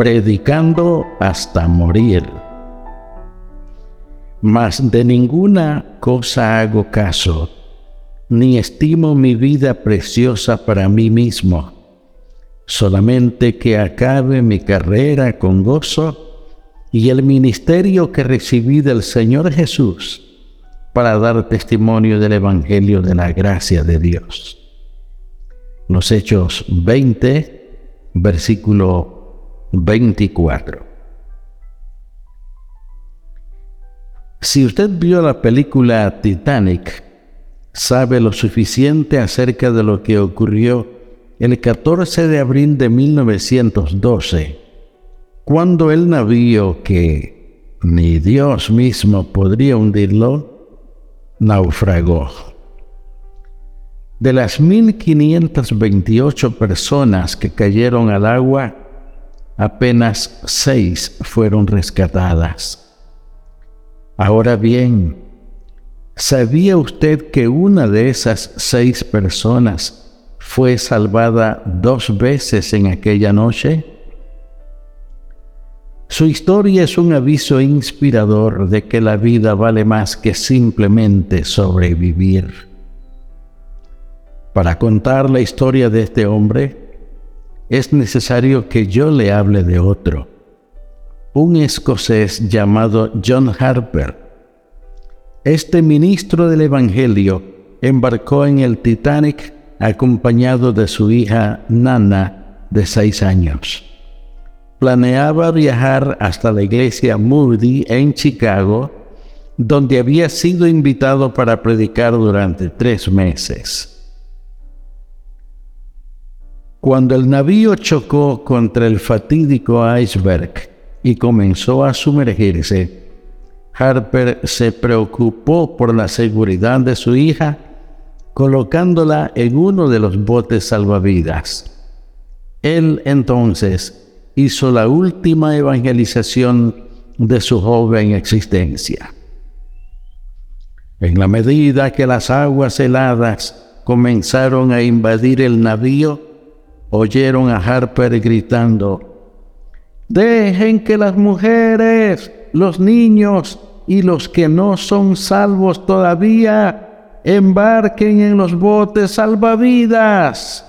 Predicando hasta morir. Mas de ninguna cosa hago caso, ni estimo mi vida preciosa para mí mismo, solamente que acabe mi carrera con gozo y el ministerio que recibí del Señor Jesús para dar testimonio del Evangelio de la gracia de Dios. Los Hechos 20, versículo 24. Si usted vio la película Titanic, sabe lo suficiente acerca de lo que ocurrió el 14 de abril de 1912 cuando el navío que ni Dios mismo podría hundirlo, naufragó. De las 1528 personas que cayeron al agua, apenas seis fueron rescatadas. Ahora bien, ¿sabía usted que una de esas seis personas fue salvada dos veces en aquella noche? Su historia es un aviso inspirador de que la vida vale más que simplemente sobrevivir. Para contar la historia de este hombre, es necesario que yo le hable de otro, un escocés llamado John Harper. Este ministro del Evangelio embarcó en el Titanic acompañado de su hija Nana de seis años planeaba viajar hasta la iglesia Moody en Chicago, donde había sido invitado para predicar durante tres meses. Cuando el navío chocó contra el fatídico iceberg y comenzó a sumergirse, Harper se preocupó por la seguridad de su hija, colocándola en uno de los botes salvavidas. Él entonces hizo la última evangelización de su joven existencia. En la medida que las aguas heladas comenzaron a invadir el navío, oyeron a Harper gritando, Dejen que las mujeres, los niños y los que no son salvos todavía embarquen en los botes salvavidas.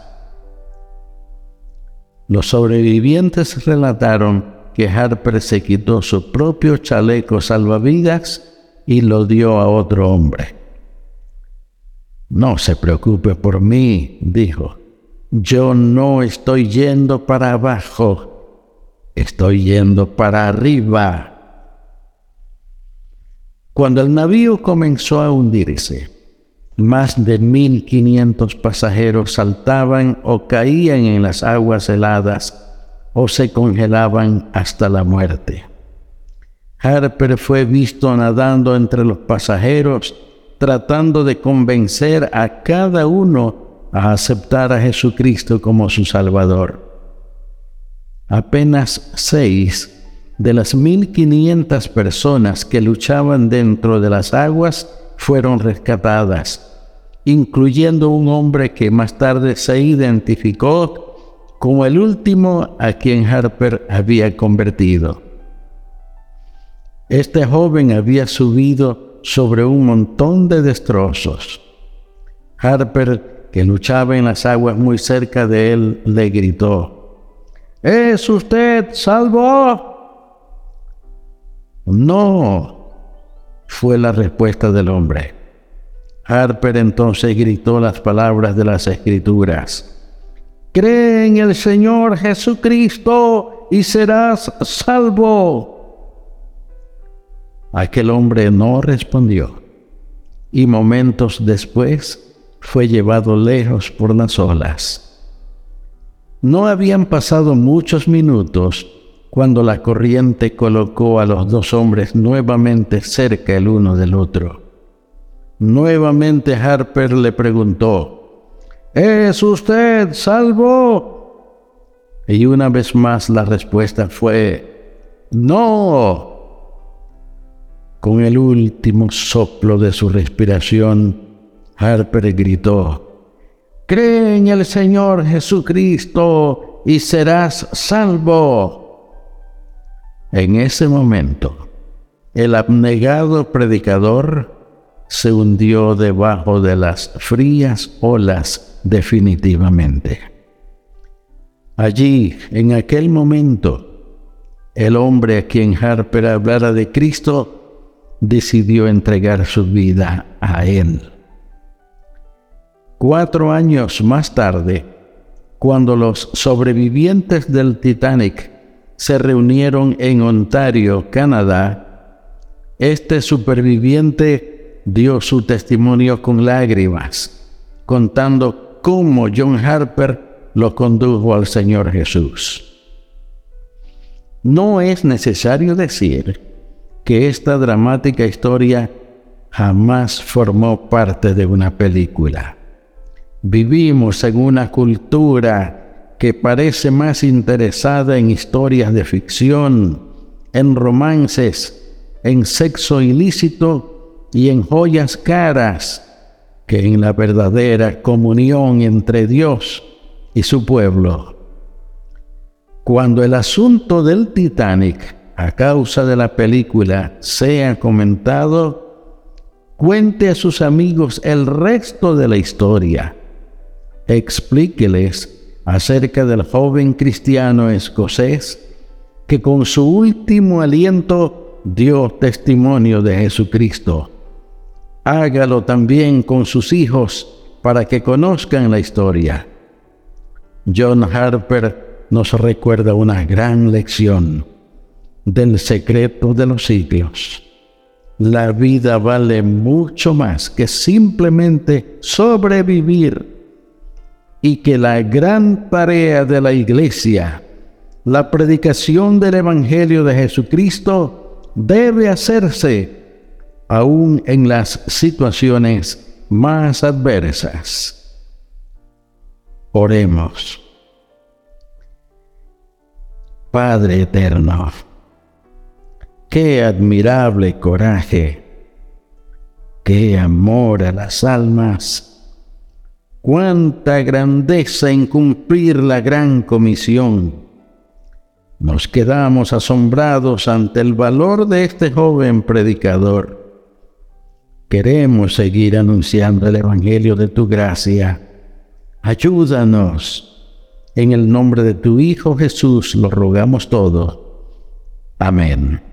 Los sobrevivientes relataron que Harper se quitó su propio chaleco salvavidas y lo dio a otro hombre. No se preocupe por mí, dijo. Yo no estoy yendo para abajo, estoy yendo para arriba. Cuando el navío comenzó a hundirse, más de 1.500 pasajeros saltaban o caían en las aguas heladas o se congelaban hasta la muerte. Harper fue visto nadando entre los pasajeros tratando de convencer a cada uno a aceptar a Jesucristo como su Salvador. Apenas seis de las 1.500 personas que luchaban dentro de las aguas fueron rescatadas, incluyendo un hombre que más tarde se identificó como el último a quien Harper había convertido. Este joven había subido sobre un montón de destrozos. Harper, que luchaba en las aguas muy cerca de él, le gritó, ¿Es usted salvo? No, fue la respuesta del hombre. Harper entonces gritó las palabras de las escrituras. Cree en el Señor Jesucristo y serás salvo. Aquel hombre no respondió y momentos después fue llevado lejos por las olas. No habían pasado muchos minutos cuando la corriente colocó a los dos hombres nuevamente cerca el uno del otro. Nuevamente Harper le preguntó, ¿Es usted salvo? Y una vez más la respuesta fue, no. Con el último soplo de su respiración, Harper gritó, Cree en el Señor Jesucristo y serás salvo. En ese momento, el abnegado predicador se hundió debajo de las frías olas definitivamente. Allí, en aquel momento, el hombre a quien Harper hablara de Cristo decidió entregar su vida a Él. Cuatro años más tarde, cuando los sobrevivientes del Titanic se reunieron en Ontario, Canadá, este superviviente dio su testimonio con lágrimas, contando cómo John Harper lo condujo al Señor Jesús. No es necesario decir que esta dramática historia jamás formó parte de una película. Vivimos en una cultura que parece más interesada en historias de ficción, en romances, en sexo ilícito y en joyas caras que en la verdadera comunión entre Dios y su pueblo. Cuando el asunto del Titanic a causa de la película sea comentado, cuente a sus amigos el resto de la historia. Explíqueles acerca del joven cristiano escocés que con su último aliento dio testimonio de Jesucristo. Hágalo también con sus hijos para que conozcan la historia. John Harper nos recuerda una gran lección del secreto de los siglos. La vida vale mucho más que simplemente sobrevivir y que la gran tarea de la iglesia, la predicación del Evangelio de Jesucristo, debe hacerse aún en las situaciones más adversas. Oremos. Padre eterno, Qué admirable coraje, qué amor a las almas, cuánta grandeza en cumplir la gran comisión. Nos quedamos asombrados ante el valor de este joven predicador. Queremos seguir anunciando el Evangelio de tu gracia. Ayúdanos. En el nombre de tu Hijo Jesús lo rogamos todo. Amén.